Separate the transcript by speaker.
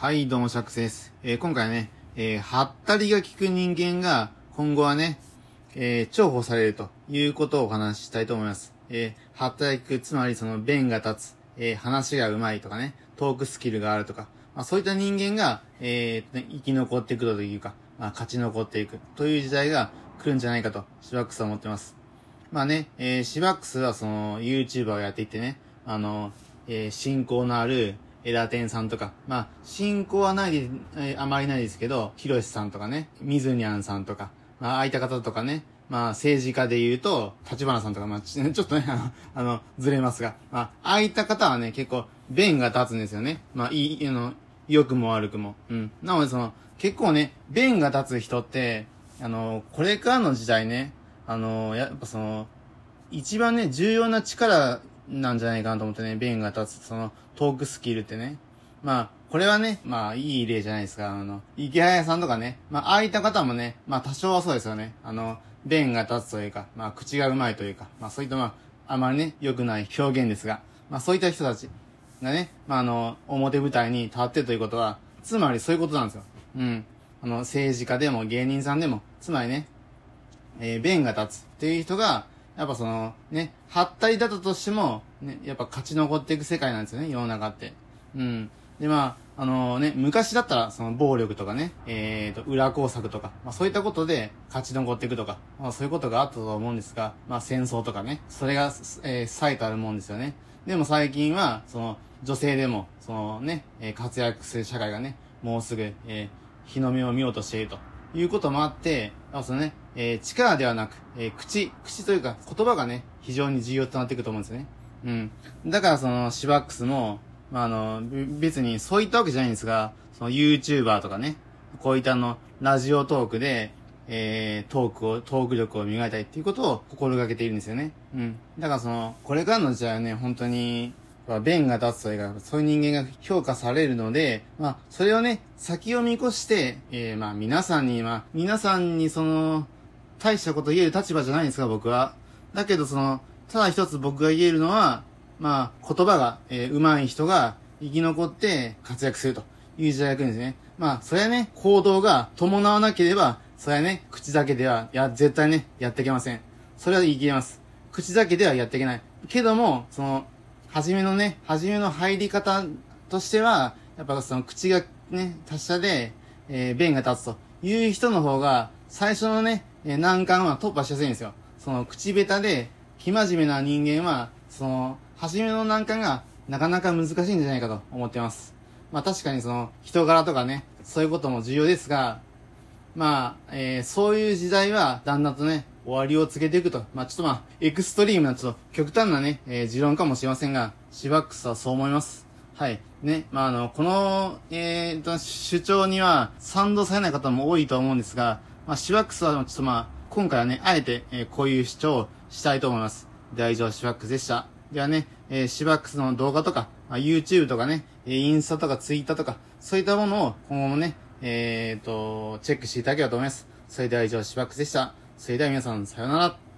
Speaker 1: はい、どうも、シャックスです。えー今回ね、えー、はったりが効く人間が、今後はね、えー重宝されるということをお話ししたいと思います。えー、はったりが効く、つまりその、弁が立つ、えー話が上手いとかね、トークスキルがあるとか、まあ、そういった人間が、えーね生き残っていくというか、まあ、勝ち残っていくという時代が来るんじゃないかと、シバックスは思ってます。まあね、えーシバックスはその、YouTuber をやっていてね、あの、えー信仰のある、エラテンさんとか、まあ、信仰はない、えーあまりないですけど、ヒロシさんとかね、ミズニャンさんとか、まあ、ああいった方とかね、まあ、政治家で言うと、立花さんとか、まあ、ち ょっとね、あの、あの、ずれますが、まあ、ああいった方はね、結構、弁が立つんですよね。まあ、いい、あの、良くも悪くも。うん。なので、その、結構ね、弁が立つ人って、あの、これからの時代ね、あの、やっぱその、一番ね、重要な力なんじゃないかなと思ってね、弁が立つ、その、トークスキルってね。まあ、これはね、まあ、いい例じゃないですか。あの、池早さんとかね、まあ、ああいった方もね、まあ、多少はそうですよね。あの、弁が立つというか、まあ、口がうまいというか、まあ、そういったまあ、あまりね、良くない表現ですが、まあ、そういった人たちがね、まあ、あの、表舞台に立ってということは、つまりそういうことなんですよ。うん。あの、政治家でも芸人さんでも、つまりね、えー、弁が立つっていう人が、やっぱその、ね、はったりだったとしても、ね、やっぱ勝ち残っていく世界なんですよね、世の中って。うん。で、まあ、あのね、昔だったら、その暴力とかね、えーと、裏工作とか、まあそういったことで勝ち残っていくとか、まあそういうことがあったと思うんですが、まあ戦争とかね、それが、えー、最たるもんですよね。でも最近は、その、女性でも、そのね、えー活躍する社会がね、もうすぐ、えー日の目を見ようとしているということもあって、あそのね、えー力ではなく、えー口、口というか言葉がね、非常に重要となっていくと思うんですよね。うん。だからその、シバックスも、まあ、あの、べ別にそういったわけじゃないんですが、その YouTuber とかね、こういったあの、ラジオトークで、えー、トークを、トーク力を磨いたいっていうことを心がけているんですよね。うん。だからその、これからの時代はね、本当に、まあ弁が立つというか、そういう人間が評価されるので、まあ、それをね、先を見越して、えー、まあ、皆さんに、まあ、皆さんにその、大したこと言える立場じゃないんですか、僕は。だけど、その、ただ一つ僕が言えるのは、まあ、言葉が、えー、上手い人が生き残って活躍するという時代が来るんですね。まあ、それはね、行動が伴わなければ、それはね、口だけでは、や、絶対ね、やっていけません。それは言い切れます。口だけではやっていけない。けども、その、初めのね、初めの入り方としては、やっぱその口がね、達者で、えー、弁が立つという人の方が、最初のね、えー難関は突破しやすいんですよ。その口下手で、生真面目な人間は、その、初めの難関がなかなか難しいんじゃないかと思ってます。まあ確かにその、人柄とかね、そういうことも重要ですが、まあ、えーそういう時代は、だんだんとね、終わりを告げていくと。まあちょっとまあ、エクストリームな、ちょっと極端なね、えー持論かもしれませんが、シバックスはそう思います。はい。ね、まああの、この、えーと、主張には賛同されない方も多いと思うんですが、まあシバックスはちょっとまあ、今回はね、あえて、えーこういう主張をしたいと思います。では以上、シバックスでした。ではね、えーシバックスの動画とか、まあ、YouTube とかね、インスタとか Twitter とか、そういったものを今後もね、えーと、チェックしていただければと思います。それでは以上、シバックスでした。それでは皆さん、さようなら。